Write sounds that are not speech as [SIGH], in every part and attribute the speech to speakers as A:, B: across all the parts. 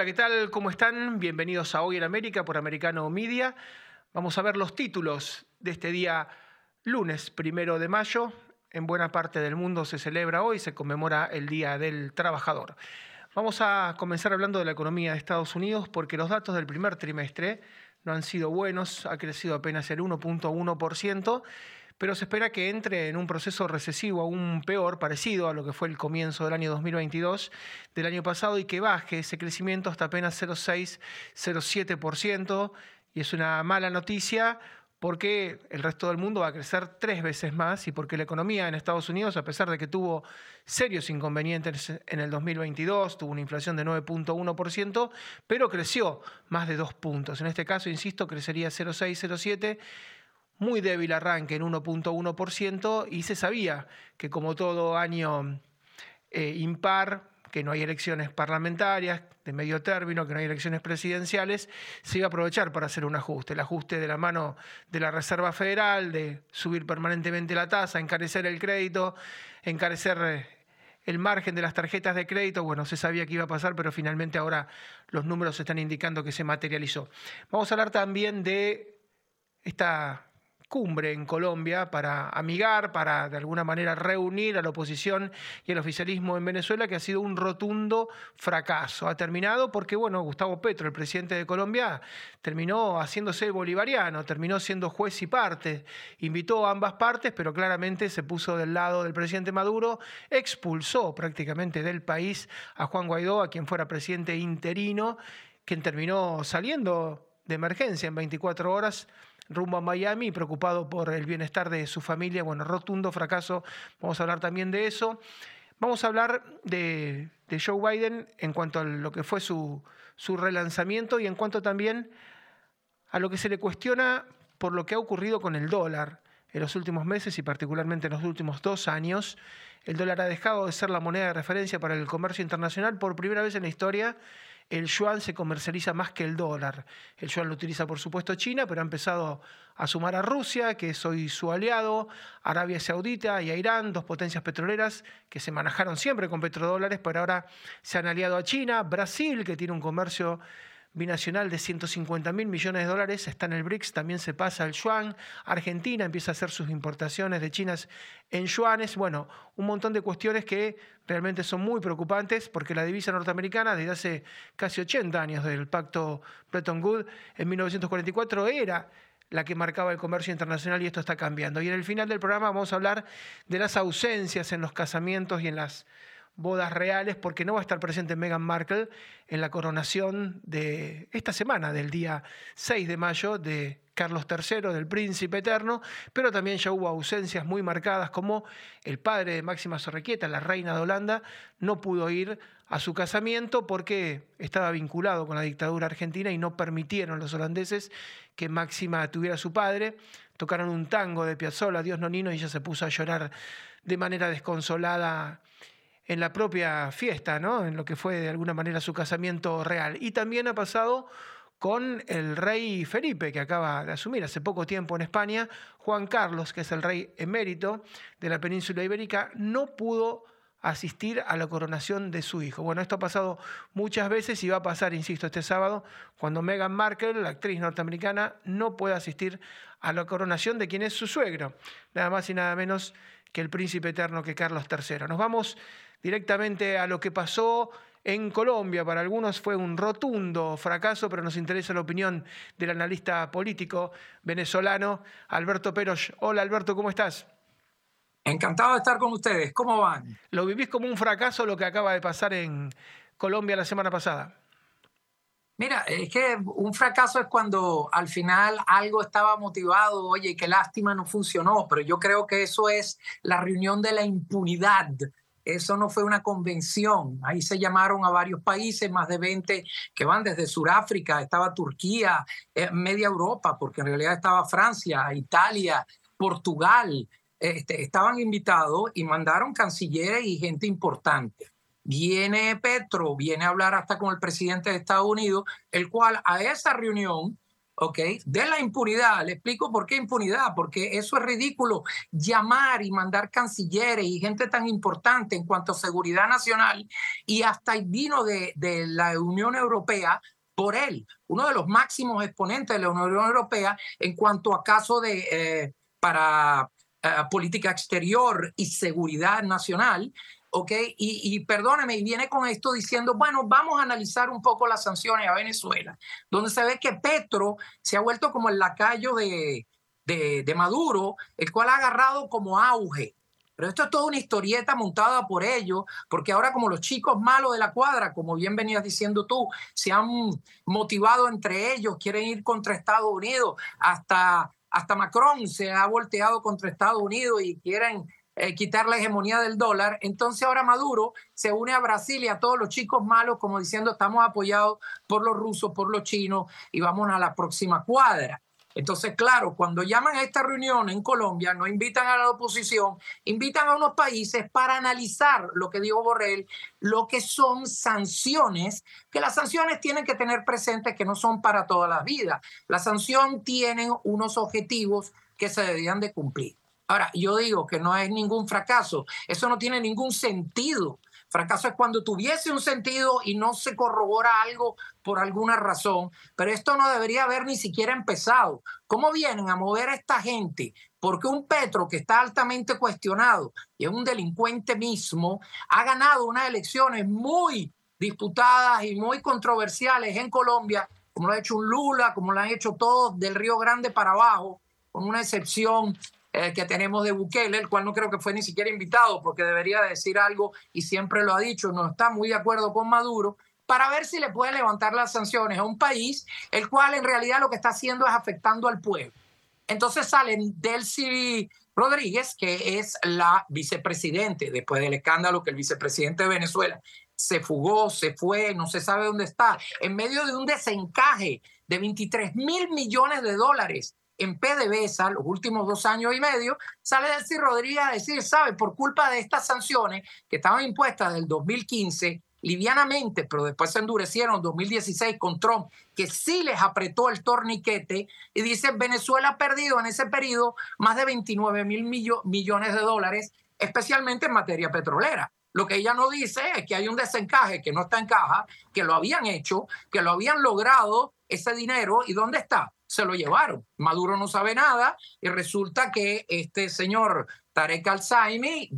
A: Hola, ¿qué tal? ¿Cómo están? Bienvenidos a Hoy en América por Americano Media. Vamos a ver los títulos de este día lunes primero de mayo. En buena parte del mundo se celebra hoy, se conmemora el Día del Trabajador. Vamos a comenzar hablando de la economía de Estados Unidos porque los datos del primer trimestre no han sido buenos, ha crecido apenas el 1.1% pero se espera que entre en un proceso recesivo aún peor, parecido a lo que fue el comienzo del año 2022 del año pasado y que baje ese crecimiento hasta apenas 0,6-0,7%. Y es una mala noticia porque el resto del mundo va a crecer tres veces más y porque la economía en Estados Unidos, a pesar de que tuvo serios inconvenientes en el 2022, tuvo una inflación de 9.1%, pero creció más de dos puntos. En este caso, insisto, crecería 0,6, 0,7 muy débil arranque en 1.1% y se sabía que como todo año eh, impar, que no hay elecciones parlamentarias de medio término, que no hay elecciones presidenciales, se iba a aprovechar para hacer un ajuste, el ajuste de la mano de la Reserva Federal, de subir permanentemente la tasa, encarecer el crédito, encarecer eh, el margen de las tarjetas de crédito, bueno, se sabía que iba a pasar, pero finalmente ahora los números están indicando que se materializó. Vamos a hablar también de esta cumbre en Colombia para amigar, para de alguna manera reunir a la oposición y el oficialismo en Venezuela, que ha sido un rotundo fracaso. Ha terminado porque, bueno, Gustavo Petro, el presidente de Colombia, terminó haciéndose bolivariano, terminó siendo juez y parte, invitó a ambas partes, pero claramente se puso del lado del presidente Maduro, expulsó prácticamente del país a Juan Guaidó, a quien fuera presidente interino, quien terminó saliendo de emergencia en 24 horas rumbo a Miami, preocupado por el bienestar de su familia. Bueno, rotundo fracaso. Vamos a hablar también de eso. Vamos a hablar de, Joe Biden en cuanto a lo que fue su, su relanzamiento y en cuanto también a lo que se le cuestiona por lo que ha ocurrido con el dólar en los últimos meses y particularmente en los últimos dos años. El dólar ha dejado de ser la moneda de referencia para el comercio internacional por primera vez en la historia el yuan se comercializa más que el dólar. El yuan lo utiliza, por supuesto, China, pero ha empezado a sumar a Rusia, que es hoy su aliado, Arabia Saudita y a Irán, dos potencias petroleras que se manejaron siempre con petrodólares, pero ahora se han aliado a China, Brasil, que tiene un comercio binacional de 150 mil millones de dólares, está en el BRICS, también se pasa al yuan, Argentina empieza a hacer sus importaciones de chinas en yuanes, bueno, un montón de cuestiones que realmente son muy preocupantes porque la divisa norteamericana desde hace casi 80 años del pacto Bretton Woods en 1944 era la que marcaba el comercio internacional y esto está cambiando. Y en el final del programa vamos a hablar de las ausencias en los casamientos y en las bodas reales porque no va a estar presente Meghan Markle en la coronación de esta semana, del día 6 de mayo, de Carlos III, del príncipe eterno, pero también ya hubo ausencias muy marcadas como el padre de Máxima Sorrequieta, la reina de Holanda, no pudo ir a su casamiento porque estaba vinculado con la dictadura argentina y no permitieron los holandeses que Máxima tuviera a su padre. Tocaron un tango de Piazzolla, Dios Nonino, y ella se puso a llorar de manera desconsolada en la propia fiesta, ¿no? en lo que fue de alguna manera su casamiento real. Y también ha pasado con el rey Felipe, que acaba de asumir hace poco tiempo en España, Juan Carlos, que es el rey emérito de la península ibérica, no pudo asistir a la coronación de su hijo. Bueno, esto ha pasado muchas veces y va a pasar, insisto, este sábado, cuando Meghan Markle, la actriz norteamericana, no pueda asistir a la coronación de quien es su suegro, nada más y nada menos que el príncipe eterno que Carlos III. Nos vamos directamente a lo que pasó en Colombia. Para algunos fue un rotundo fracaso, pero nos interesa la opinión del analista político venezolano Alberto Peros. Hola Alberto, ¿cómo estás?
B: Encantado de estar con ustedes. ¿Cómo van?
A: ¿Lo vivís como un fracaso lo que acaba de pasar en Colombia la semana pasada?
B: Mira, es que un fracaso es cuando al final algo estaba motivado, oye, qué lástima no funcionó, pero yo creo que eso es la reunión de la impunidad eso no fue una convención. Ahí se llamaron a varios países, más de 20 que van desde Sudáfrica, estaba Turquía, eh, media Europa, porque en realidad estaba Francia, Italia, Portugal. Este, estaban invitados y mandaron cancilleres y gente importante. Viene Petro, viene a hablar hasta con el presidente de Estados Unidos, el cual a esa reunión ¿ok? De la impunidad. Le explico por qué impunidad, porque eso es ridículo. Llamar y mandar cancilleres y gente tan importante en cuanto a seguridad nacional y hasta el vino de, de la Unión Europea por él, uno de los máximos exponentes de la Unión Europea en cuanto a caso de eh, para eh, política exterior y seguridad nacional. ¿Ok? Y, y perdóneme, y viene con esto diciendo, bueno, vamos a analizar un poco las sanciones a Venezuela, donde se ve que Petro se ha vuelto como el lacayo de, de, de Maduro, el cual ha agarrado como auge. Pero esto es toda una historieta montada por ellos, porque ahora como los chicos malos de la cuadra, como bien venías diciendo tú, se han motivado entre ellos, quieren ir contra Estados Unidos, hasta, hasta Macron se ha volteado contra Estados Unidos y quieren eh, quitar la hegemonía del dólar. Entonces ahora Maduro se une a Brasil y a todos los chicos malos como diciendo estamos apoyados por los rusos, por los chinos y vamos a la próxima cuadra. Entonces, claro, cuando llaman a esta reunión en Colombia, no invitan a la oposición, invitan a unos países para analizar lo que dijo Borrell, lo que son sanciones, que las sanciones tienen que tener presente que no son para toda la vida. La sanción tienen unos objetivos que se debían de cumplir. Ahora, yo digo que no es ningún fracaso, eso no tiene ningún sentido. Fracaso es cuando tuviese un sentido y no se corrobora algo por alguna razón, pero esto no debería haber ni siquiera empezado. ¿Cómo vienen a mover a esta gente? Porque un Petro que está altamente cuestionado y es un delincuente mismo, ha ganado unas elecciones muy disputadas y muy controversiales en Colombia, como lo ha hecho un Lula, como lo han hecho todos del Río Grande para abajo, con una excepción eh, que tenemos de Bukele, el cual no creo que fue ni siquiera invitado porque debería decir algo y siempre lo ha dicho, no está muy de acuerdo con Maduro, para ver si le puede levantar las sanciones a un país el cual en realidad lo que está haciendo es afectando al pueblo. Entonces salen Delcy Rodríguez, que es la vicepresidente, después del escándalo que el vicepresidente de Venezuela se fugó, se fue, no se sabe dónde está, en medio de un desencaje de 23 mil millones de dólares en PDVSA los últimos dos años y medio, sale Delcy Rodríguez a decir, sabe, por culpa de estas sanciones que estaban impuestas del 2015, livianamente, pero después se endurecieron en 2016 con Trump, que sí les apretó el torniquete, y dice, Venezuela ha perdido en ese periodo más de 29 mil millones de dólares, especialmente en materia petrolera. Lo que ella no dice es que hay un desencaje que no está en caja, que lo habían hecho, que lo habían logrado ese dinero, ¿y dónde está? Se lo llevaron. Maduro no sabe nada y resulta que este señor Tarek Al-Saimi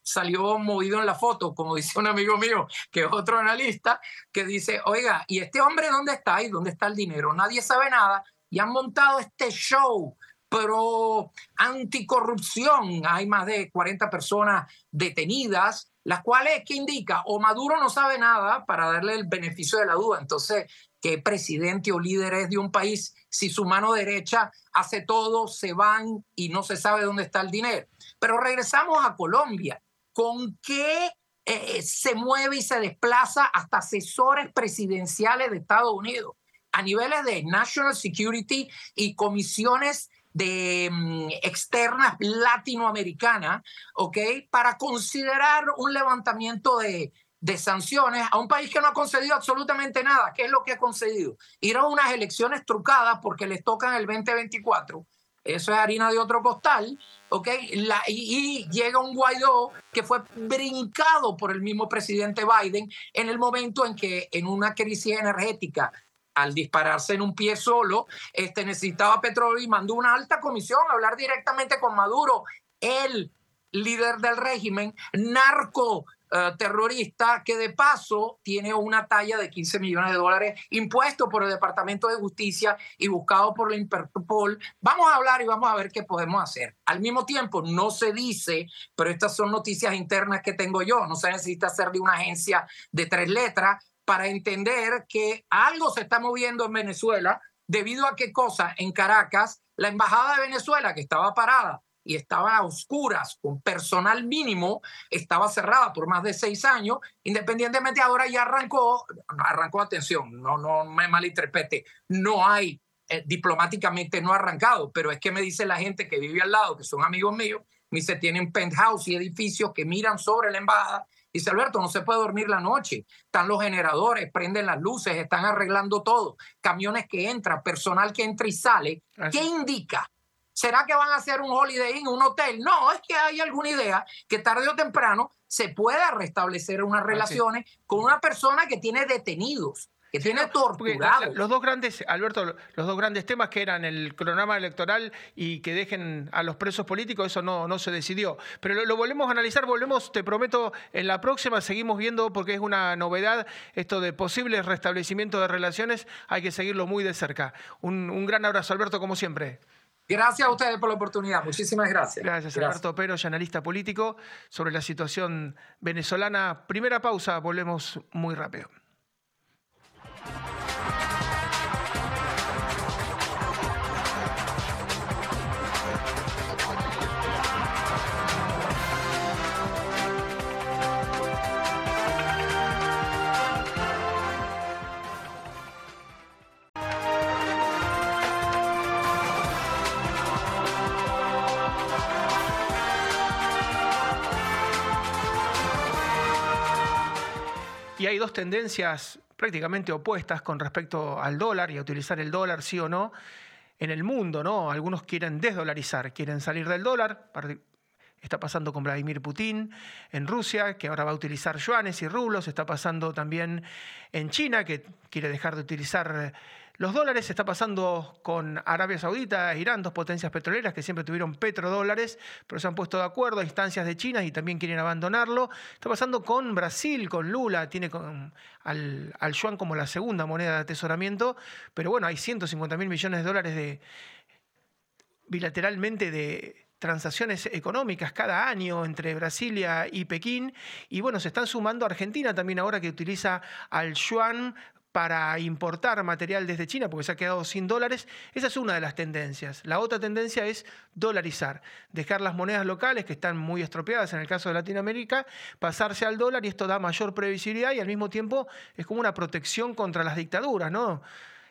B: salió movido en la foto, como dice un amigo mío, que es otro analista, que dice, oiga, ¿y este hombre dónde está? ¿Y dónde está el dinero? Nadie sabe nada y han montado este show pro anticorrupción. Hay más de 40 personas detenidas, las cuales, ¿qué indica? O Maduro no sabe nada para darle el beneficio de la duda. Entonces, ¿qué presidente o líder es de un país si su mano derecha hace todo, se van y no se sabe dónde está el dinero. Pero regresamos a Colombia. ¿Con qué eh, se mueve y se desplaza hasta asesores presidenciales de Estados Unidos a niveles de National Security y comisiones de mm, externas latinoamericanas, ¿ok? Para considerar un levantamiento de, de sanciones a un país que no ha concedido absolutamente nada. ¿Qué es lo que ha concedido? Ir a unas elecciones trucadas porque les tocan el 2024. Eso es harina de otro costal, ¿ok? Y, y, llega un Guaidó que fue brincado por el mismo presidente Biden en el momento en que en una crisis energética, al dispararse en un pie solo, este, necesitaba petróleo y mandó una alta comisión a hablar directamente con Maduro, el líder del régimen, narco eh, terrorista que de paso tiene una talla de 15 millones de dólares impuesto por el Departamento de Justicia y buscado por la Interpol. Vamos a hablar y vamos a ver qué podemos hacer. Al mismo tiempo, no se dice, pero estas son noticias internas que tengo yo, no se necesita ser de una agencia de tres letras para entender que algo se está moviendo en Venezuela debido a qué cosa en Caracas, la embajada de Venezuela que estaba parada y estaba a oscuras, con personal mínimo, estaba cerrada por más de seis años, independientemente ahora ya arrancó, arrancó atención, no, no me malinterprete, no hay, eh, diplomáticamente no ha arrancado, pero es que me dice la gente que vive al lado, que son amigos míos, me dice, tienen penthouse y edificios que miran sobre la embajada, Dice Alberto, no se puede dormir la noche. Están los generadores, prenden las luces, están arreglando todo. Camiones que entran, personal que entra y sale. ¿Qué indica? ¿Será que van a hacer un Holiday Inn, un hotel? No, es que hay alguna idea que tarde o temprano se pueda restablecer unas relaciones con una persona que tiene detenidos que tiene torturado.
A: Los dos grandes, Alberto, los dos grandes temas que eran el cronograma electoral y que dejen a los presos políticos, eso no, no se decidió. Pero lo, volvemos a analizar, volvemos, te prometo, en la próxima seguimos viendo, porque es una novedad, esto de posibles restablecimientos de relaciones, hay que seguirlo muy de cerca. Un, un gran abrazo, Alberto, como siempre.
B: Gracias a ustedes por la oportunidad. Muchísimas gracias.
A: Gracias, Alberto Pero, analista político, sobre la situación venezolana. Primera pausa, volvemos muy rápido. Hay dos tendencias prácticamente opuestas con respecto al dólar y a utilizar el dólar, sí o no, en el mundo, ¿no? Algunos quieren desdolarizar, quieren salir del dólar. Está pasando con Vladimir Putin en Rusia, que ahora va a utilizar yuanes y rublos. Está pasando también en China, que quiere dejar de utilizar los dólares está pasando con Arabia Saudita Irán, dos potencias petroleras que siempre tuvieron petrodólares, pero se han puesto de acuerdo a instancias de China y también quieren abandonarlo. Está pasando con Brasil, con Lula, tiene al, al yuan como la segunda moneda de atesoramiento, pero bueno, hay 150 mil millones de dólares de bilateralmente de transacciones económicas cada año entre Brasilia y Pekín. Y bueno, se están sumando Argentina también ahora que utiliza al yuan para importar material desde China porque se ha quedado sin dólares. Esa es una de las tendencias. La otra tendencia es dolarizar, dejar las monedas locales que están muy estropeadas en el caso de Latinoamérica, pasarse al dólar y esto da mayor previsibilidad y al mismo tiempo es como una protección contra las dictaduras, ¿no?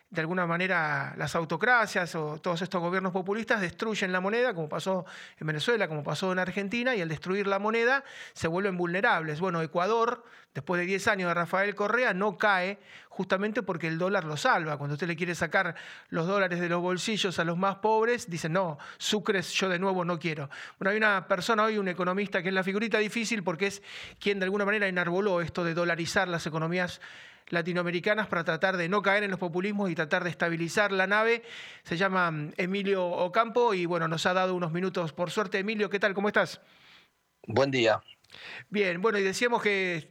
A: De alguna manera las autocracias o todos estos gobiernos populistas destruyen la moneda, como pasó en Venezuela, como pasó en Argentina, y al destruir la moneda se vuelven vulnerables. Bueno, Ecuador, después de 10 años de Rafael Correa, no cae justamente porque el dólar lo salva. Cuando usted le quiere sacar los dólares de los bolsillos a los más pobres, dice, no, sucres yo de nuevo no quiero. Bueno, hay una persona hoy, un economista, que es la figurita difícil porque es quien de alguna manera enarboló esto de dolarizar las economías latinoamericanas para tratar de no caer en los populismos y tratar de estabilizar la nave. Se llama mm, Emilio Ocampo y bueno, nos ha dado unos minutos por suerte. Emilio, ¿qué tal? ¿Cómo estás?
C: Buen día.
A: Bien, bueno, y decíamos que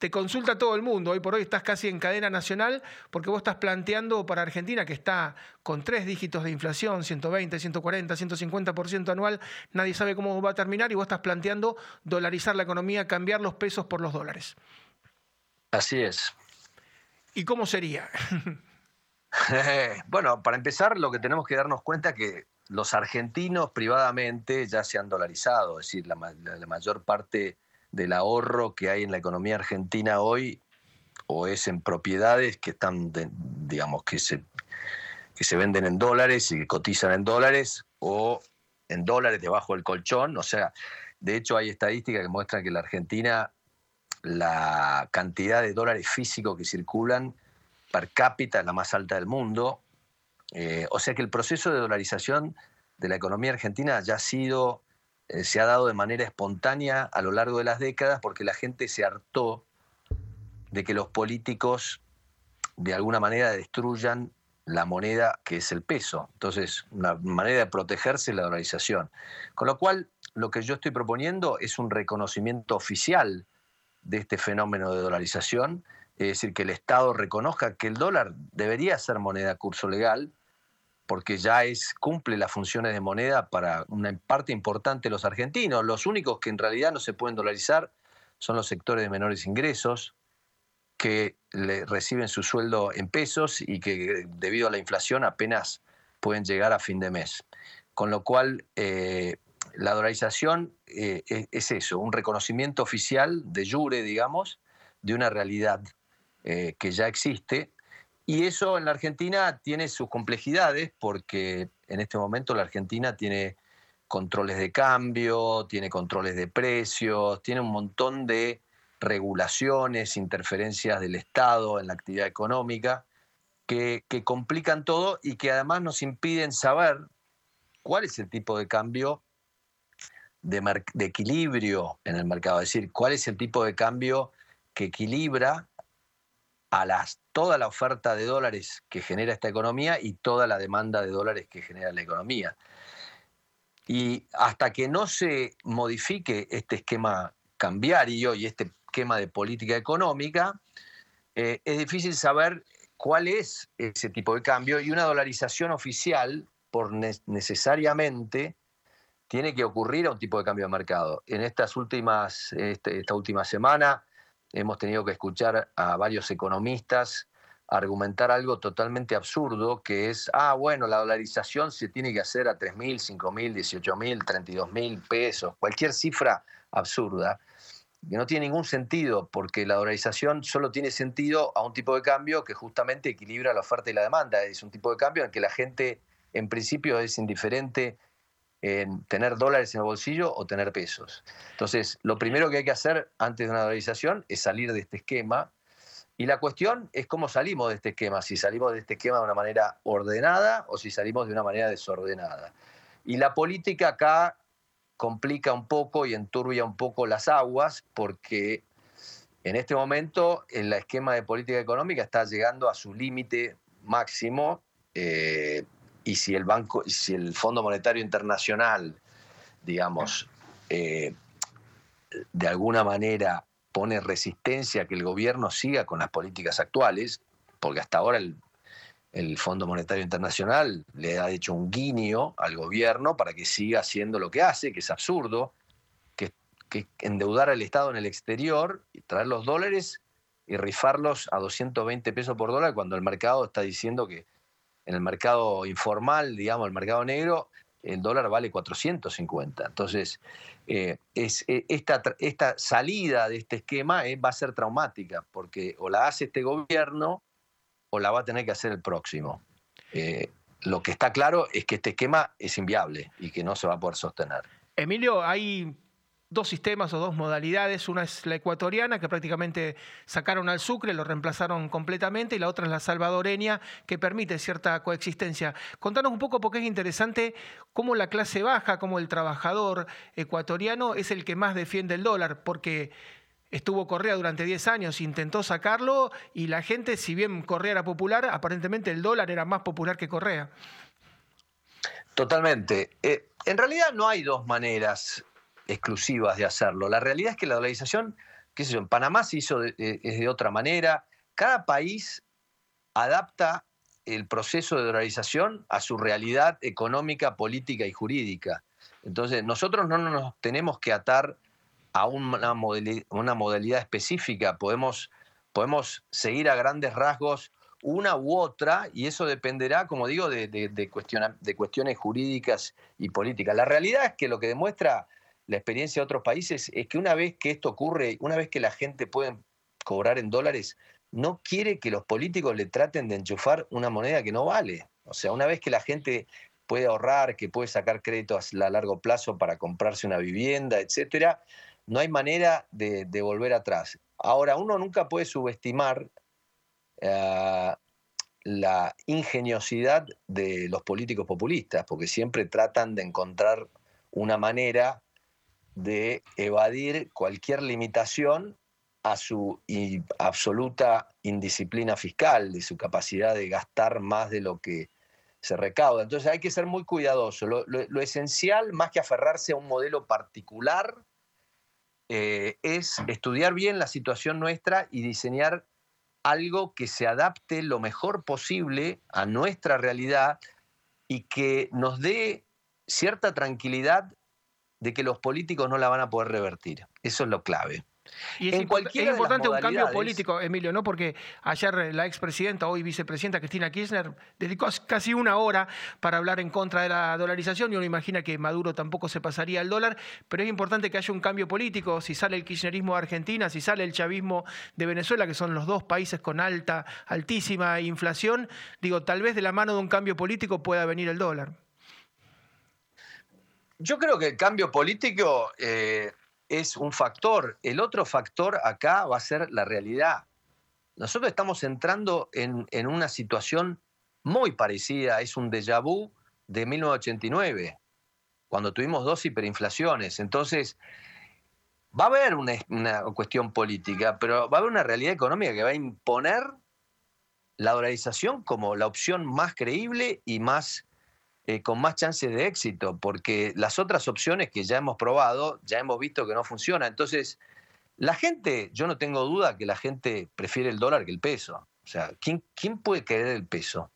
A: te consulta todo el mundo. Hoy por hoy estás casi en cadena nacional porque vos estás planteando para Argentina, que está con tres dígitos de inflación, 120, 140, 150% anual, nadie sabe cómo va a terminar y vos estás planteando dolarizar la economía, cambiar los pesos por los dólares.
C: Así es.
A: ¿Y cómo sería? [LAUGHS]
C: bueno, para empezar, lo que tenemos que darnos cuenta es que los argentinos privadamente ya se han dolarizado, es decir, la, mayor parte del ahorro que hay en la economía argentina hoy o es en propiedades que están, digamos, que se, que se venden en dólares y que cotizan en dólares o en dólares debajo del colchón. O sea, de hecho hay estadísticas que muestran que la Argentina la cantidad de dólares físicos que circulan per cápita es la más alta del mundo. Eh, o sea que el proceso de dolarización de la economía argentina ya ha sido, eh, se ha dado de manera espontánea a lo largo de las décadas porque la gente se hartó de que los políticos de alguna manera destruyan la moneda que es el peso. Entonces, una manera de protegerse es la dolarización. Con lo cual, lo que yo estoy proponiendo es un reconocimiento oficial de este fenómeno de dolarización, es decir, que el Estado reconozca que el dólar debería ser moneda curso legal, porque ya es, cumple las funciones de moneda para una parte importante de los argentinos. Los únicos que en realidad no se pueden dolarizar son los sectores de menores ingresos, que le reciben su sueldo en pesos y que debido a la inflación apenas pueden llegar a fin de mes. Con lo cual, eh, la dolarización eh, es, eso, un reconocimiento oficial de jure, digamos, de una realidad eh, que ya existe. Y eso en la Argentina tiene sus complejidades porque en este momento la Argentina tiene controles de cambio, tiene controles de precios, tiene un montón de regulaciones, interferencias del Estado en la actividad económica, que, complican todo y que además nos impiden saber cuál es el tipo de cambio de, equilibrio en el mercado, es decir, cuál es el tipo de cambio que equilibra a las, toda la oferta de dólares que genera esta economía y toda la demanda de dólares que genera la economía. Y hasta que no se modifique este esquema cambiario y este esquema de política económica, eh, es difícil saber cuál es ese tipo de cambio y una dolarización oficial por necesariamente tiene que ocurrir a un tipo de cambio de mercado. En estas últimas, este, esta última semana hemos tenido que escuchar a varios economistas argumentar algo totalmente absurdo, que es, ah, bueno, la dolarización se tiene que hacer a 3.000, 5.000, 18.000, 32.000 pesos, cualquier cifra absurda, que no tiene ningún sentido, porque la dolarización solo tiene sentido a un tipo de cambio que justamente equilibra la oferta y la demanda. Es un tipo de cambio en el que la gente, en principio, es indiferente en tener dólares en el bolsillo o tener pesos. Entonces, lo primero que hay que hacer antes de una dolarización es salir de este esquema. Y la cuestión es cómo salimos de este esquema, si salimos de este esquema de una manera ordenada o si salimos de una manera desordenada. Y la política acá complica un poco y enturbia un poco las aguas porque en este momento el esquema de política económica está llegando a su límite máximo. Eh, y si el banco, si el Fondo Monetario Internacional, digamos, eh, de alguna manera pone resistencia a que el gobierno siga con las políticas actuales, porque hasta ahora el, Fondo Monetario Internacional le ha hecho un guiño al gobierno para que siga haciendo lo que hace, que es absurdo, que, que endeudar al Estado en el exterior y traer los dólares y rifarlos a 220 pesos por dólar cuando el mercado está diciendo que en el mercado informal, digamos, el mercado negro, el dólar vale 450. Entonces, eh, eh, esta, esta, salida de este esquema eh, va a ser traumática, porque o la hace este gobierno o la va a tener que hacer el próximo. lo que está claro es que este esquema es inviable y que no se va a poder sostener.
A: Emilio, hay dos sistemas o dos modalidades. Una es la ecuatoriana, que prácticamente sacaron al Sucre, lo reemplazaron completamente, y la otra es la salvadoreña, que permite cierta coexistencia. Contanos un poco, porque es interesante cómo la clase baja, cómo el trabajador ecuatoriano es el que más defiende el dólar, porque estuvo Correa durante 10 años, intentó sacarlo, y la gente, si bien Correa era popular, aparentemente el dólar era más popular que Correa.
C: Totalmente. Eh, en realidad no hay dos maneras exclusivas de hacerlo. La realidad es que la dolarización, qué sé yo, en Panamá se hizo de, es de otra manera. Cada país adapta el proceso de dolarización a su realidad económica, política y jurídica. Entonces, nosotros no nos tenemos que atar a una modalidad, específica, podemos, podemos seguir a grandes rasgos una u otra, y eso dependerá, como digo, de cuestiones jurídicas y políticas. La realidad es que lo que demuestra la experiencia de otros países es que una vez que esto ocurre, una vez que la gente puede cobrar en dólares, no quiere que los políticos le traten de enchufar una moneda que no vale. O sea, una vez que la gente puede ahorrar, que puede sacar créditos a largo plazo para comprarse una vivienda, etcétera, no hay manera de, volver atrás. Ahora, uno nunca puede subestimar eh, la ingeniosidad de los políticos populistas, porque siempre tratan de encontrar una manera de evadir cualquier limitación a su absoluta indisciplina fiscal, de su capacidad de gastar más de lo que se recauda. Entonces hay que ser muy cuidadoso. Lo, esencial, más que aferrarse a un modelo particular, eh, es estudiar bien la situación nuestra y diseñar algo que se adapte lo mejor posible a nuestra realidad y que nos dé cierta tranquilidad de que los políticos no la van a poder revertir. Eso es lo clave.
A: Y es, importante un cambio político, Emilio, ¿no? Porque ayer la expresidenta, hoy vicepresidenta Cristina Kirchner, dedicó casi una hora para hablar en contra de la dolarización y uno imagina que Maduro tampoco se pasaría al dólar, pero es importante que haya un cambio político. Si sale el kirchnerismo de Argentina, si sale el chavismo de Venezuela, que son los dos países con alta, altísima inflación, digo, tal vez de la mano de un cambio político pueda venir el dólar.
C: Yo creo que el cambio político, eh, es un factor. El otro factor acá va a ser la realidad. Nosotros estamos entrando en, una situación muy parecida, es un déjà vu de 1989, cuando tuvimos dos hiperinflaciones. Entonces, va a haber una, una, cuestión política, pero va a haber una realidad económica que va a imponer la dolarización como la opción más creíble y más eh, con más chances de éxito, porque las otras opciones que ya hemos probado, ya hemos visto que no funciona. Entonces, la gente, yo no tengo duda que la gente prefiere el dólar que el peso. O sea, ¿quién, quién puede querer el peso?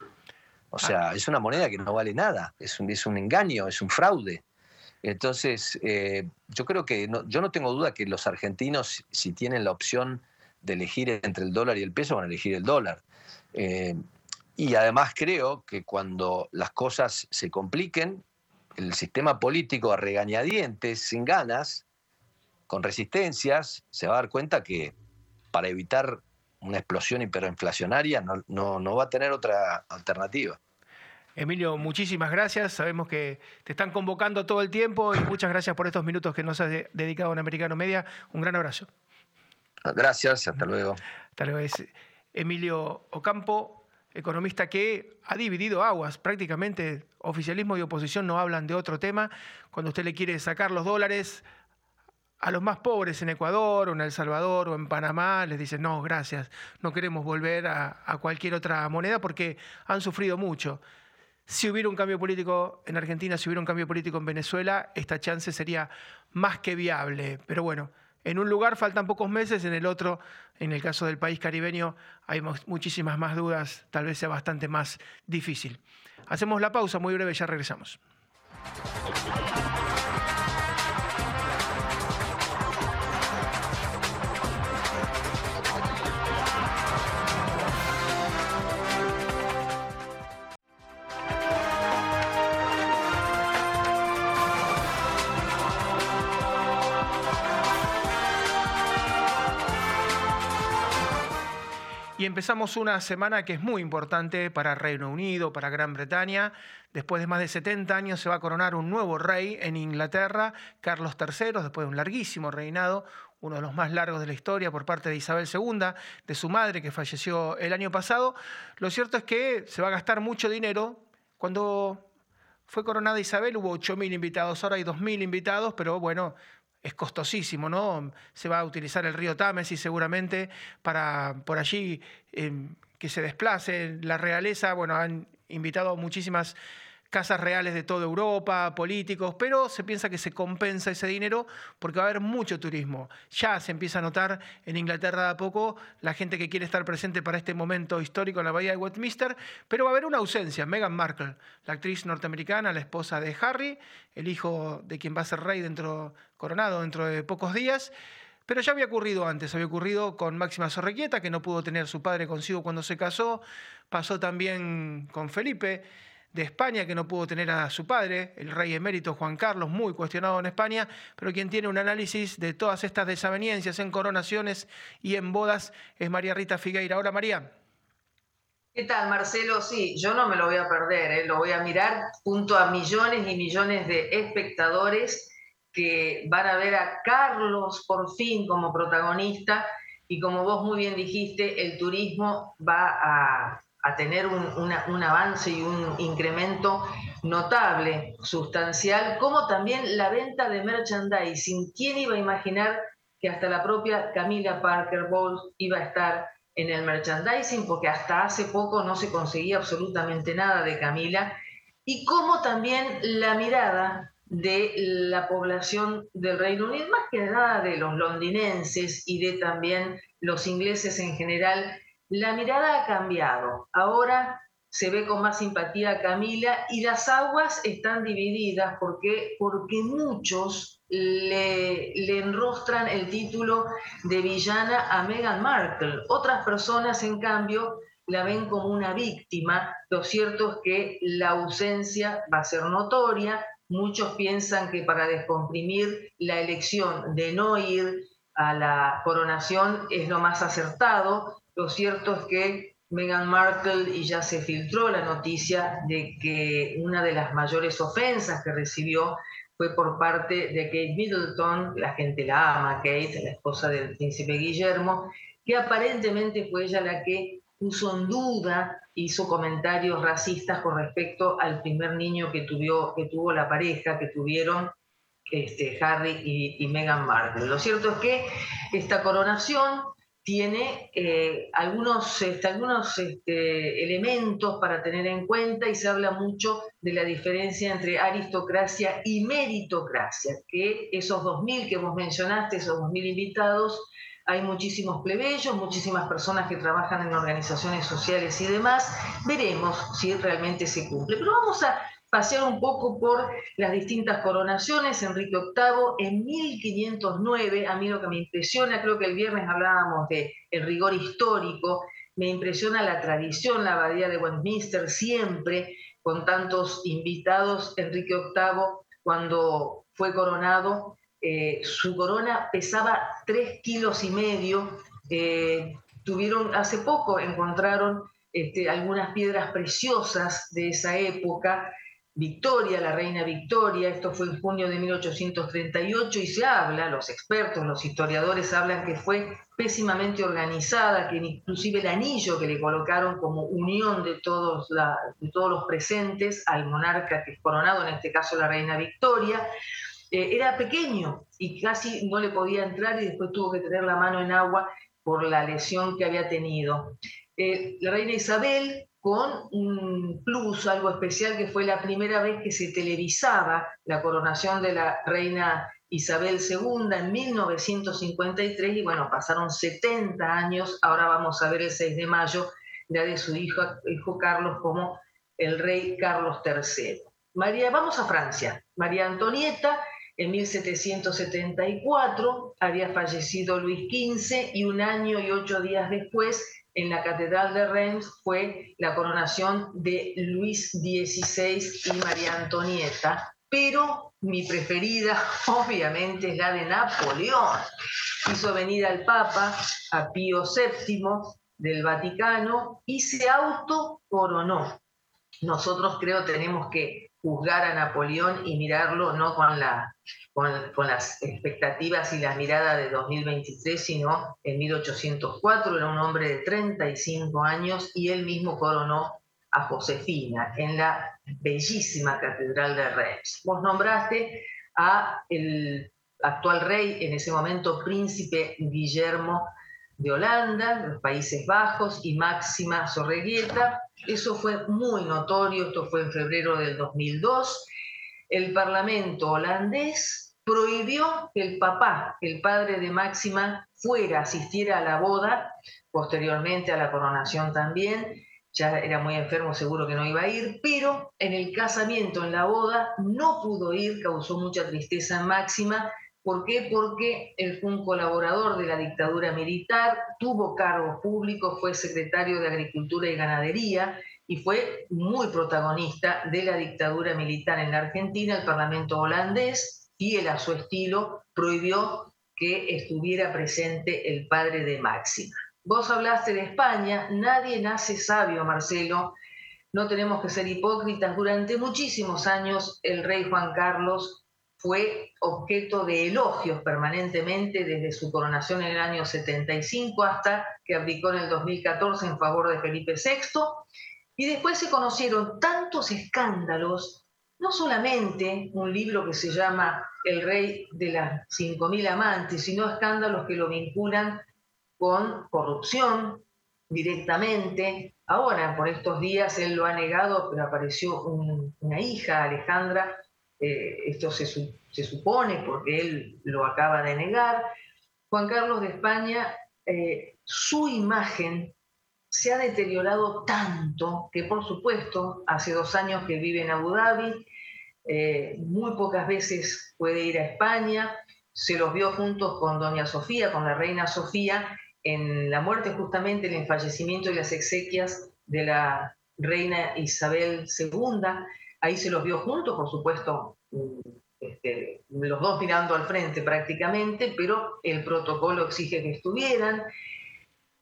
C: O sea, es una moneda que no vale nada, es un, es un engaño, es un fraude. Entonces, eh, yo creo que yo no tengo duda que los argentinos, si tienen la opción de elegir entre el dólar y el peso, van a elegir el dólar. Eh, y además creo que cuando las cosas se compliquen, el sistema político a regañadientes, sin ganas, con resistencias, se va a dar cuenta que para evitar una explosión hiperinflacionaria no, no, va a tener otra alternativa.
A: Emilio, muchísimas gracias. Sabemos que te están convocando todo el tiempo y muchas gracias por estos minutos que nos has dedicado en Americano Media. Un gran abrazo.
C: Gracias, hasta luego.
A: Hasta luego. Emilio Ocampo, economista que ha dividido aguas. Prácticamente oficialismo y oposición no hablan de otro tema. Cuando usted le quiere sacar los dólares a los más pobres en Ecuador o en El Salvador o en Panamá, les dicen, no, gracias, no queremos volver a, a cualquier otra moneda porque han sufrido mucho. Si hubiera un cambio político en Argentina, si hubiera un cambio político en Venezuela, esta chance sería más que viable. Pero bueno, en un lugar faltan pocos meses, en el otro, en el caso del país caribeño, hay muchísimas más dudas, tal vez sea bastante más difícil. Hacemos la pausa muy breve, ya regresamos. Y empezamos una semana que es muy importante para Reino Unido, para Gran Bretaña. Después de más de 70 años se va a coronar un nuevo rey en Inglaterra, Carlos III, después de un larguísimo reinado, uno de los más largos de la historia por parte de Isabel II, de su madre que falleció el año pasado. Lo cierto es que se va a gastar mucho dinero. Cuando fue coronada Isabel hubo 8.000 invitados, ahora hay 2.000 invitados, pero bueno, es costosísimo, ¿no? Se va a utilizar el río Támesis seguramente para por allí em, que se desplace la realeza. Bueno, han invitado muchísimas casas reales de toda Europa, políticos, pero se piensa que se compensa ese dinero porque va a haber mucho turismo. Ya se empieza a notar en Inglaterra de a poco la gente que quiere estar presente para este momento histórico en la bahía de Westminster, pero va a haber una ausencia. Meghan Markle, la actriz norteamericana, la esposa de Harry, el hijo de quien va a ser rey dentro, coronado dentro de pocos días. Pero ya había ocurrido antes, había ocurrido con Máxima Sorrequieta, que no pudo tener su padre consigo cuando se casó, pasó también con Felipe, de España, que no pudo tener a su padre, el rey emérito Juan Carlos, muy cuestionado en España, pero quien tiene un análisis de todas estas desavenencias en coronaciones y en bodas es María Rita Figueira. Hola María.
D: ¿Qué tal, Marcelo? Sí, yo no me lo voy a perder, ¿eh? lo voy a mirar junto a millones y millones de espectadores que van a ver a Carlos por fin como protagonista y como vos muy bien dijiste, el turismo va a a tener un, avance y un incremento notable, sustancial, como también la venta de merchandising. ¿Quién iba a imaginar que hasta la propia Camila Parker Bowles iba a estar en el merchandising? Porque hasta hace poco no se conseguía absolutamente nada de Camila. Y como también la mirada de la población del Reino Unido, más que nada de los londinenses y de también los ingleses en general, la mirada ha cambiado. Ahora se ve con más simpatía a Camila y las aguas están divididas porque, porque muchos le, le, enrostran el título de villana a Meghan Markle. Otras personas, en cambio, la ven como una víctima. Lo cierto es que la ausencia va a ser notoria. Muchos piensan que para descomprimir la elección de no ir a la coronación es lo más acertado. Lo cierto es que Meghan Markle, y ya se filtró la noticia de que una de las mayores ofensas que recibió fue por parte de Kate Middleton, la gente la ama, Kate, la esposa del príncipe Guillermo, que aparentemente fue ella la que puso en duda, hizo comentarios racistas con respecto al primer niño que, que tuvo la pareja, que tuvieron este, Harry y, y Meghan Markle. Lo cierto es que esta coronación tiene eh, algunos, este, algunos este, elementos para tener en cuenta y se habla mucho de la diferencia entre aristocracia y meritocracia, que esos 2.000 que vos mencionaste, esos 2.000 invitados, hay muchísimos plebeyos, muchísimas personas que trabajan en organizaciones sociales y demás. Veremos si realmente se cumple. Pero vamos a pasear un poco por las distintas coronaciones. Enrique VIII en 1509, a mí lo que me impresiona, creo que el viernes hablábamos de rigor histórico, me impresiona la tradición, la abadía de Westminster siempre, con tantos invitados. Enrique VIII, cuando fue coronado, eh, su corona pesaba tres kilos y medio. Eh, tuvieron, hace poco encontraron este, algunas piedras preciosas de esa época Victoria, la reina Victoria, esto fue en junio de 1838 y se habla, los expertos, los historiadores hablan que fue pésimamente organizada, que inclusive el anillo que le colocaron como unión de todos, los presentes al monarca que es coronado, en este caso la reina Victoria, eh, era pequeño y casi no le podía entrar y después tuvo que tener la mano en agua por la lesión que había tenido. Eh, la reina Isabel con un plus, algo especial, que fue la primera vez que se televisaba la coronación de la reina Isabel II en 1953 y bueno, pasaron 70 años, ahora vamos a ver el 6 de mayo, ya de su hijo, hijo Carlos como el rey Carlos III. María, vamos a Francia. María Antonieta en 1774 había fallecido Luis XV y un año y ocho días después en la Catedral de Reims fue la coronación de Luis XVI y María Antonieta, pero mi preferida [LAUGHS] obviamente es la de Napoleón. Hizo venir al Papa, a Pío VII del Vaticano, y se autocoronó. Nosotros creo tenemos que juzgar a Napoleón y mirarlo no con, la, con, las expectativas y la mirada de 2023, sino en 1804, era un hombre de 35 años y él mismo coronó a Josefina en la bellísima Catedral de Reims. Vos nombraste a el actual rey, en ese momento príncipe Guillermo de Holanda, los Países Bajos y Máxima Sorreguieta. Eso fue muy notorio, esto fue en febrero del 2002. El Parlamento holandés prohibió que el papá, el padre de Máxima, fuera, asistiera a la boda, posteriormente a la coronación también. Ya era muy enfermo, seguro que no iba a ir, pero en el casamiento, en la boda, no pudo ir, causó mucha tristeza Máxima ¿Por qué? Porque él fue un colaborador de la dictadura militar, tuvo cargos públicos, fue secretario de Agricultura y Ganadería y fue muy protagonista de la dictadura militar en la Argentina. El Parlamento holandés, fiel a su estilo, prohibió que estuviera presente el padre de Máxima. Vos hablaste de España, nadie nace sabio, Marcelo. No tenemos que ser hipócritas. Durante muchísimos años el rey Juan Carlos fue objeto de elogios permanentemente desde su coronación en el año 75 hasta que abdicó en el 2014 en favor de Felipe VI. Y después se conocieron tantos escándalos, no solamente un libro que se llama El rey de las 5.000 amantes, sino escándalos que lo vinculan con corrupción directamente. Ahora, por estos días, él lo ha negado, pero apareció una hija, Alejandra, eh, esto se, supone porque él lo acaba de negar, Juan Carlos de España, eh, su imagen se ha deteriorado tanto que por supuesto hace dos años que vive en Abu Dhabi, eh, muy pocas veces puede ir a España, se los vio juntos con doña Sofía, con la reina Sofía, en la muerte justamente, en el fallecimiento y las exequias de la reina Isabel II. Ahí se los vio juntos, por supuesto, este, los dos mirando al frente prácticamente, pero el protocolo exige que estuvieran.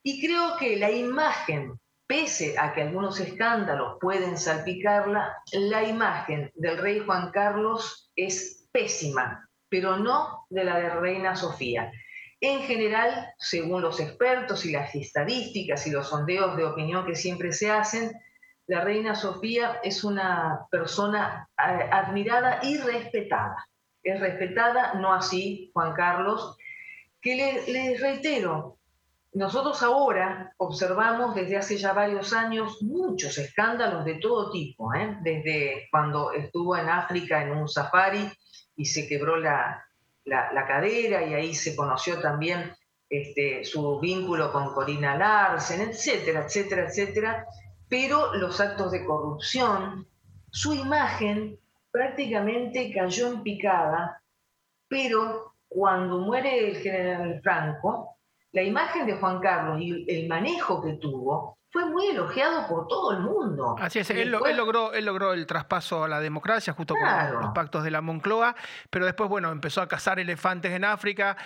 D: Y creo que la imagen, pese a que algunos escándalos pueden salpicarla, la imagen del rey Juan Carlos es pésima, pero no de la de Reina Sofía. En general, según los expertos y las estadísticas y los sondeos de opinión que siempre se hacen, la reina Sofía es una persona eh, admirada y respetada. Es respetada, no así Juan Carlos, que les reitero, nosotros ahora observamos desde hace ya varios años muchos escándalos de todo tipo, ¿eh? desde cuando estuvo en África en un safari y se quebró la, cadera y ahí se conoció también este, su vínculo con Corina Larsen, etcétera, etcétera, etcétera. Pero los actos de corrupción, su imagen prácticamente cayó en picada, pero cuando muere el general Franco, la imagen de Juan Carlos y el manejo que tuvo fue muy elogiado por todo el mundo.
A: Así es, él, logró, él logró el traspaso a la democracia justo con los pactos de la Moncloa, pero después, bueno, empezó a cazar elefantes en África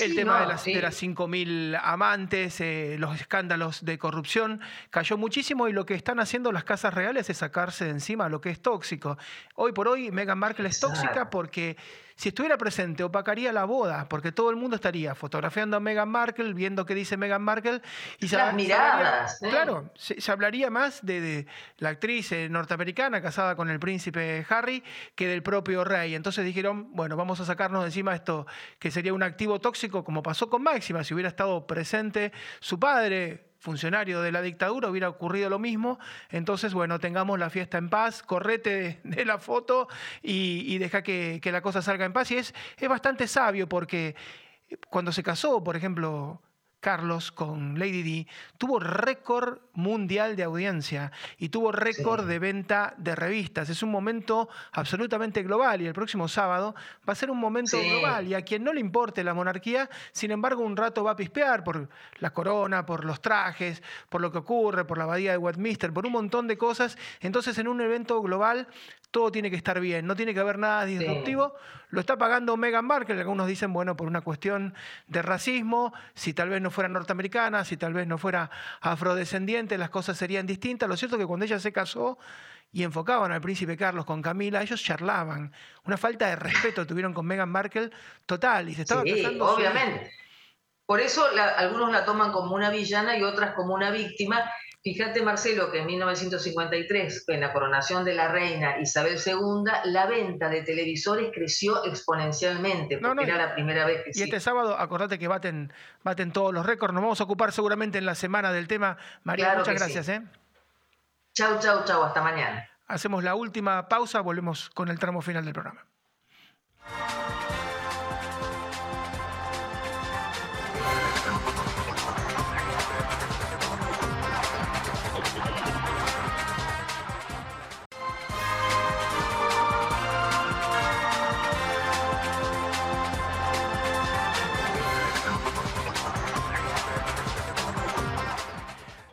A: el tema de, las, de las 5.000 amantes, eh, los escándalos de corrupción, cayó muchísimo y lo que están haciendo las casas reales es sacarse de encima lo que es tóxico. Hoy por hoy Meghan Markle es tóxica porque si estuviera presente, opacaría la boda, porque todo el mundo estaría fotografiando a Meghan Markle, viendo qué dice Meghan Markle.
D: Y se, Las miradas.
A: ¿eh? Claro, se, hablaría más de, la actriz eh, norteamericana casada con el príncipe Harry que del propio rey. Entonces dijeron, bueno, vamos a sacarnos de encima esto que sería un activo tóxico, como pasó con Máxima, si hubiera estado presente su padre funcionario de la dictadura, hubiera ocurrido lo mismo. Entonces, bueno, tengamos la fiesta en paz, correte de, la foto y, deja que, la cosa salga en paz. Y es, es bastante sabio porque cuando se casó, por ejemplo, Carlos con Lady D, tuvo récord mundial de audiencia y tuvo récord de venta de revistas. Es un momento absolutamente global y el próximo sábado va a ser un momento global y a quien no le importe la monarquía, sin embargo, un rato va a pispear por la corona, por los trajes, por lo que ocurre, por la abadía de Westminster, por un montón de cosas. Entonces, en un evento global todo tiene que estar bien, no tiene que haber nada disruptivo. Lo está pagando Meghan Markle, algunos dicen, bueno, por una cuestión de racismo, si tal vez no fuera norteamericana, si tal vez no fuera afrodescendiente, las cosas serían distintas. Lo cierto es que cuando ella se casó y enfocaban al príncipe Carlos con Camila, ellos charlaban. Una falta de respeto tuvieron con Meghan Markle total y se estaba
D: sí, Obviamente. Por eso algunos la toman como una villana y otras como una víctima Fíjate, Marcelo, que en 1953, en la coronación de la reina Isabel II, la venta de televisores creció exponencialmente, porque era la primera vez que
A: Y este sábado, acordate que baten, baten todos los récords. Nos vamos a ocupar seguramente en la semana del tema. María, muchas gracias. ¿eh?
D: Chau, chau, chau. Hasta mañana.
A: Hacemos la última pausa, volvemos con el tramo final del programa.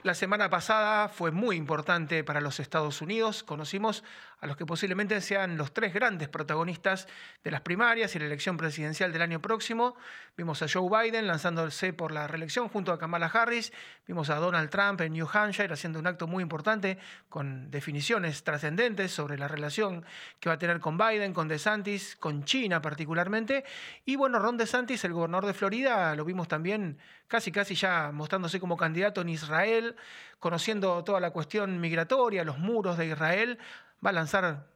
A: La semana pasada fue muy importante para los Estados Unidos. Conocimos a los que posiblemente sean los tres grandes protagonistas de las primarias y la elección presidencial del año próximo. Vimos a Joe Biden lanzándose por la reelección junto a Kamala Harris. Vimos a Donald Trump en New Hampshire haciendo un acto muy importante con definiciones trascendentes sobre la relación que va a tener con Biden, con DeSantis, con China particularmente. Y bueno, Ron DeSantis, el gobernador de Florida, lo vimos también casi casi ya mostrándose como candidato en Israel, conociendo toda la cuestión migratoria, los muros de Israel, va a lanzar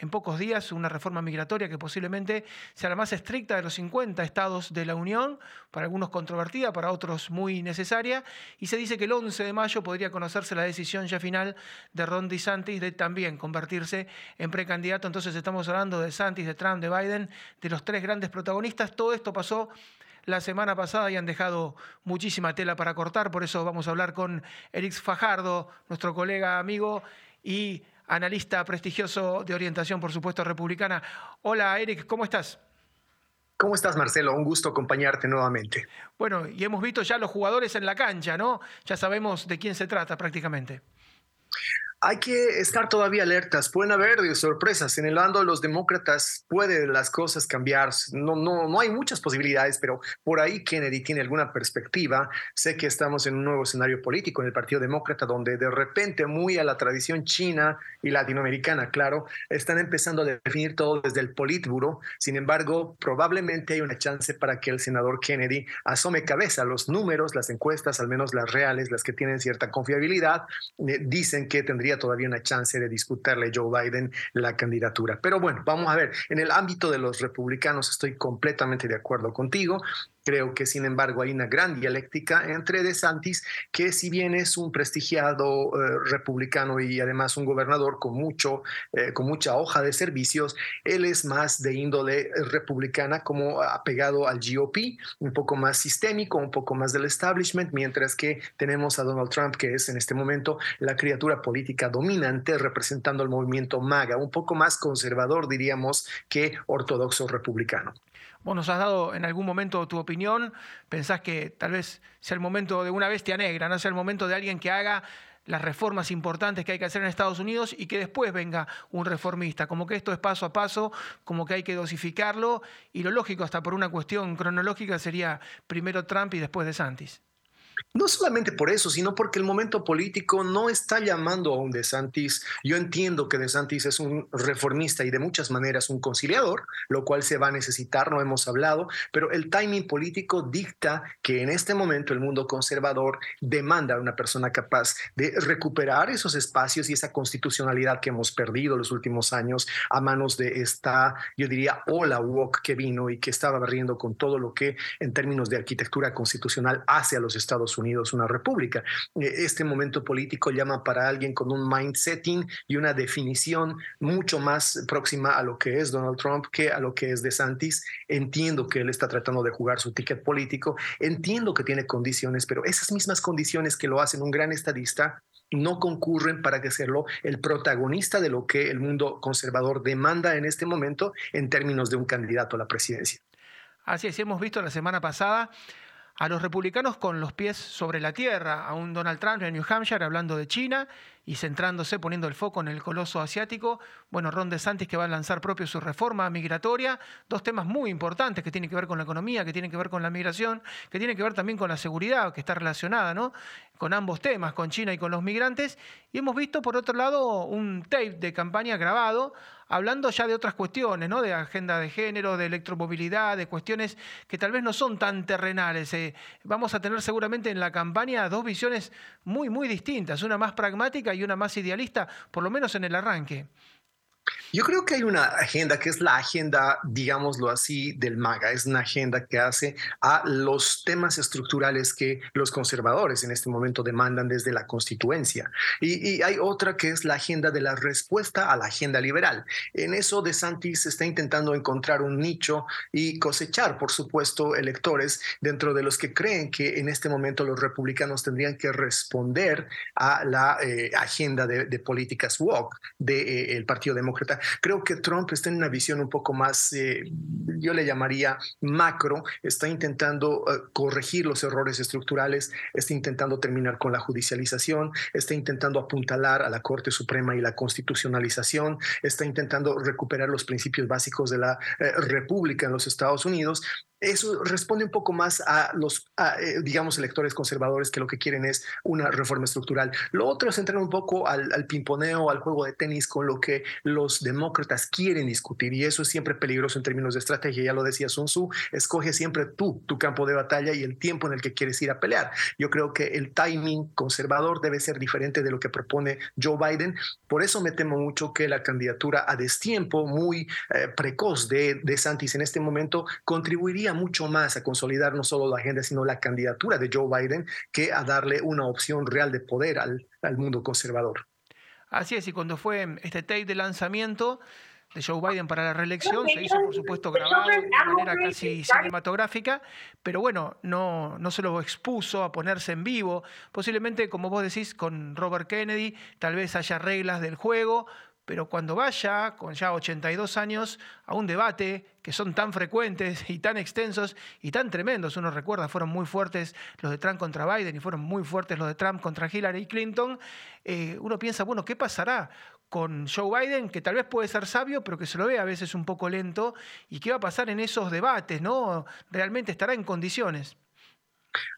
A: en pocos días una reforma migratoria que posiblemente sea la más estricta de los 50 estados de la Unión, para algunos controvertida, para otros muy necesaria, y se dice que el 11 de mayo podría conocerse la decisión ya final de Ron DeSantis de también convertirse en precandidato. Entonces estamos hablando de DeSantis, de Trump, de Biden, de los tres grandes protagonistas. Todo esto pasó la semana pasada y han dejado muchísima tela para cortar, por eso vamos a hablar con Eric Fajardo, nuestro colega, amigo y analista prestigioso de orientación, por supuesto, republicana. Hola, Eric, ¿cómo estás?
E: ¿Cómo estás, Marcelo? Un gusto acompañarte nuevamente.
A: Bueno, y hemos visto ya los jugadores en la cancha, ¿no? Ya sabemos de quién se trata prácticamente.
E: Hay que estar todavía alertas. Pueden haber sorpresas. En el bando de los demócratas pueden las cosas cambiar. No, no, no hay muchas posibilidades, pero por ahí Kennedy tiene alguna perspectiva. Sé que estamos en un nuevo escenario político en el Partido Demócrata, donde de repente, muy a la tradición china y latinoamericana, claro, están empezando a definir todo desde el Politburo. Sin embargo, probablemente hay una chance para que el senador Kennedy asome cabeza. Los números, las encuestas, al menos las reales, las que tienen cierta confiabilidad, eh, dicen que tendría todavía una chance de disputarle Joe Biden la candidatura. Pero bueno, vamos a ver, en el ámbito de los republicanos estoy completamente de acuerdo contigo. Creo que, sin embargo, hay una gran dialéctica entre DeSantis, que si bien es un prestigiado eh, republicano y además un gobernador con, mucho, eh, con mucha hoja de servicios, él es más de índole republicana, como apegado al GOP, un poco más sistémico, un poco más del establishment, mientras que tenemos a Donald Trump, que es en este momento la criatura política dominante representando el movimiento MAGA, un poco más conservador, diríamos, que ortodoxo republicano.
A: Vos nos has dado en algún momento tu opinión, pensás que tal vez sea el momento de una bestia negra, no sea el momento de alguien que haga las reformas importantes que hay que hacer en Estados Unidos y que después venga un reformista, como que esto es paso a paso, como que hay que dosificarlo y lo lógico hasta por una cuestión cronológica sería primero Trump y después de Santis.
E: No solamente por eso, sino porque el momento político no está llamando a un DeSantis. Yo entiendo que DeSantis es un reformista y de muchas maneras un conciliador, lo cual se va a necesitar, no hemos hablado, pero el timing político dicta que en este momento el mundo conservador demanda a una persona capaz de recuperar esos espacios y esa constitucionalidad que hemos perdido los últimos años a manos de esta, yo diría, ola woke que vino y que estaba barriendo con todo lo que en términos de arquitectura constitucional hace a los Estados Unidos una república. Eh, este momento político llama para alguien con un mindsetting y una definición mucho más próxima a lo que es Donald Trump que a lo que es DeSantis. Entiendo que él está tratando de jugar su ticket político, entiendo que tiene condiciones, pero esas mismas condiciones que lo hacen un gran estadista no concurren para que sea el protagonista de lo que el mundo conservador demanda en este momento en términos de un candidato a la presidencia.
A: Así es, hemos visto la semana pasada a los republicanos con los pies sobre la tierra, a un Donald Trump en New Hampshire hablando de China y centrándose, poniendo el foco en el coloso asiático. Bueno, Ron DeSantis que va a lanzar propio su reforma migratoria, dos temas muy importantes que tienen que ver con la economía, que tienen que ver con la migración, que tienen que ver también con la seguridad, que está relacionada, ¿no? Con ambos temas, con China y con los migrantes. Y hemos visto, por otro lado, un tape de campaña grabado hablando ya de otras cuestiones, ¿no? de agenda de género, de electromovilidad, de cuestiones que tal vez no son tan terrenales. Eh. vamos a tener seguramente en la campaña dos visiones muy, muy distintas, una más pragmática y una más idealista, por lo menos en el arranque.
E: Yo creo que hay una agenda que es la agenda, digámoslo así, del MAGA. Es una agenda que hace a los temas estructurales que los conservadores en este momento demandan desde la constituencia. Y, hay otra que es la agenda de la respuesta a la agenda liberal. En eso De Santis está intentando encontrar un nicho y cosechar, por supuesto, electores dentro de los que creen que en este momento los republicanos tendrían que responder a la eh, agenda de, políticas woke del eh, Partido Creo que Trump está en una visión un poco más, eh, yo le llamaría macro, está intentando eh, corregir los errores estructurales, está intentando terminar con la judicialización, está intentando apuntalar a la Corte Suprema y la constitucionalización, está intentando recuperar los principios básicos de la eh, República en los Estados Unidos eso responde un poco más a los, eh, digamos, electores conservadores que lo que quieren es una reforma estructural. Lo otro es entrar un poco al, al, pimponeo, al juego de tenis con lo que los demócratas quieren discutir y eso es siempre peligroso en términos de estrategia. Ya lo decía Sun Tzu, escoge siempre tú tu campo de batalla y el tiempo en el que quieres ir a pelear. Yo creo que el timing conservador debe ser diferente de lo que propone Joe Biden. Por eso me temo mucho que la candidatura a destiempo muy eh, precoz de, de Santis en este momento contribuiría mucho más a consolidar no solo la agenda, sino la candidatura de Joe Biden que a darle una opción real de poder al, al mundo conservador.
A: Así es, y cuando fue este tape de lanzamiento de Joe Biden para la reelección, se hizo por supuesto grabado de manera casi cinematográfica, pero bueno, no, no se lo expuso a ponerse en vivo. Posiblemente, como vos decís, con Robert Kennedy, tal vez haya reglas del juego, pero cuando vaya, con ya 82 años, a un debate que son tan frecuentes y tan extensos y tan tremendos, uno recuerda, fueron muy fuertes los de Trump contra Biden y fueron muy fuertes los de Trump contra Hillary Clinton, eh, uno piensa, bueno, ¿qué pasará con Joe Biden, que tal vez puede ser sabio, pero que se lo ve a veces un poco lento? ¿Y qué va a pasar en esos debates? ¿no? ¿Realmente estará en condiciones?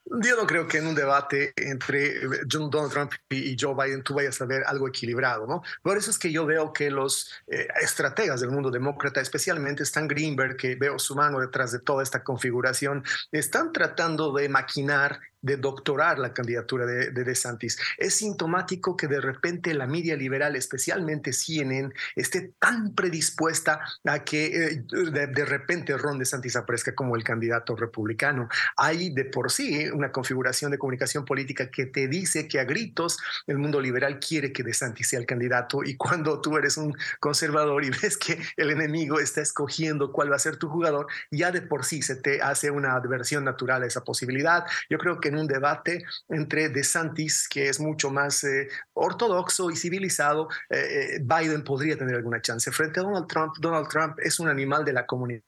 E: Yo no creo que en un debate entre Donald Trump y Joe Biden tú vayas a ver algo equilibrado, ¿no? Por eso es que yo veo que los eh, estrategas del mundo demócrata, especialmente Stan Greenberg, que veo su mano detrás de toda esta configuración, están tratando de maquinar de doctorar la candidatura de, de DeSantis. Es sintomático que de repente la media liberal, especialmente CNN, esté tan predispuesta a que eh, de, de, repente Ron DeSantis aparezca como el candidato republicano. Hay de por sí una configuración de comunicación política que te dice que a gritos el mundo liberal quiere que DeSantis sea el candidato y cuando tú eres un conservador y [LAUGHS] ves que el enemigo está escogiendo cuál va a ser tu jugador, ya de por sí se te hace una adversión natural a esa posibilidad. Yo creo que en un debate entre DeSantis, que es mucho más eh, ortodoxo y civilizado, eh, eh, Biden podría tener alguna chance. Frente a Donald Trump, Donald Trump es un animal de la comunidad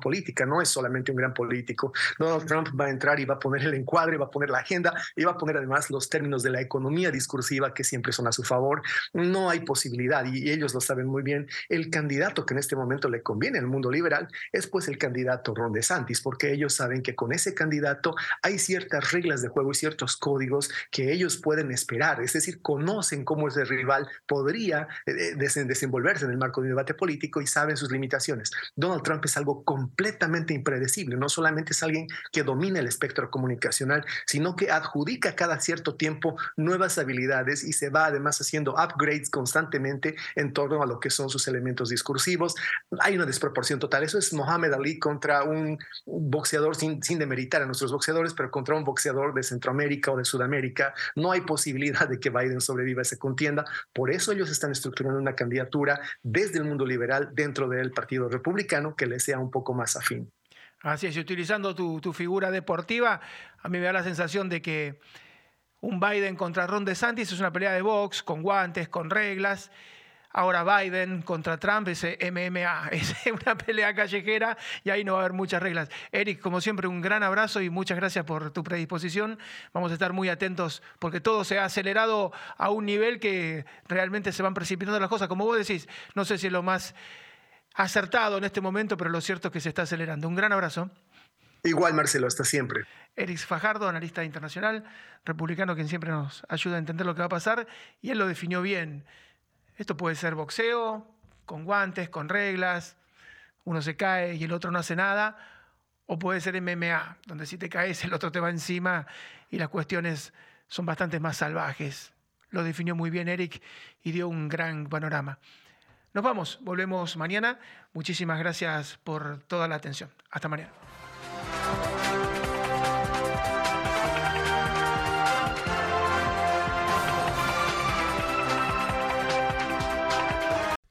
E: política, no es solamente un gran político. Donald Trump va a entrar y va a poner el encuadre, va a poner la agenda y va a poner además los términos de la economía discursiva que siempre son a su favor. No hay posibilidad y ellos lo saben muy bien. El candidato que en este momento le conviene al mundo liberal es pues el candidato Ron DeSantis, porque ellos saben que con ese candidato hay ciertas reglas de juego y ciertos códigos que ellos pueden esperar, es decir, conocen cómo ese rival podría eh, desenvolverse en el marco de un debate político y saben sus limitaciones. Donald Trump es algo completamente impredecible. No solamente es alguien que domina el espectro comunicacional, sino que adjudica cada cierto tiempo nuevas habilidades y se va además haciendo upgrades constantemente en torno a lo que son sus elementos discursivos. Hay una desproporción total. Eso es Mohamed Ali contra un boxeador, sin, sin demeritar a nuestros boxeadores, pero contra un boxeador de Centroamérica o de Sudamérica. No hay posibilidad de que Biden sobreviva a esa contienda. Por eso ellos están estructurando una candidatura desde el mundo liberal dentro del Partido Republicano que le sea un poco más afín.
A: Así es, y utilizando tu, figura deportiva, a mí me da la sensación de que un Biden contra Ron DeSantis es una pelea de box, con guantes, con reglas. Ahora Biden contra Trump es MMA, [LAUGHS] es una pelea callejera y ahí no va a haber muchas reglas. Eric, como siempre, un gran abrazo y muchas gracias por tu predisposición. Vamos a estar muy atentos porque todo se ha acelerado a un nivel que realmente se van precipitando las cosas. Como vos decís, no sé si es lo más acertado en este momento, pero lo cierto es que se está acelerando. Un gran abrazo.
E: Igual, Marcelo, hasta siempre.
A: Eric Fajardo, analista internacional, republicano, quien siempre nos ayuda a entender lo que va a pasar, y él lo definió bien. Esto puede ser boxeo, con guantes, con reglas, uno se cae y el otro no hace nada, o puede ser MMA, donde si te caes el otro te va encima y las cuestiones son bastante más salvajes. Lo definió muy bien Eric y dio un gran panorama. Nos vamos, volvemos mañana. Muchísimas gracias por toda la atención. Hasta mañana.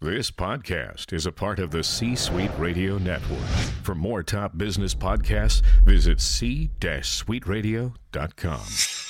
F: This podcast is a part of the C Suite Radio Network. For more top business podcasts, visit c-suiteradio.com.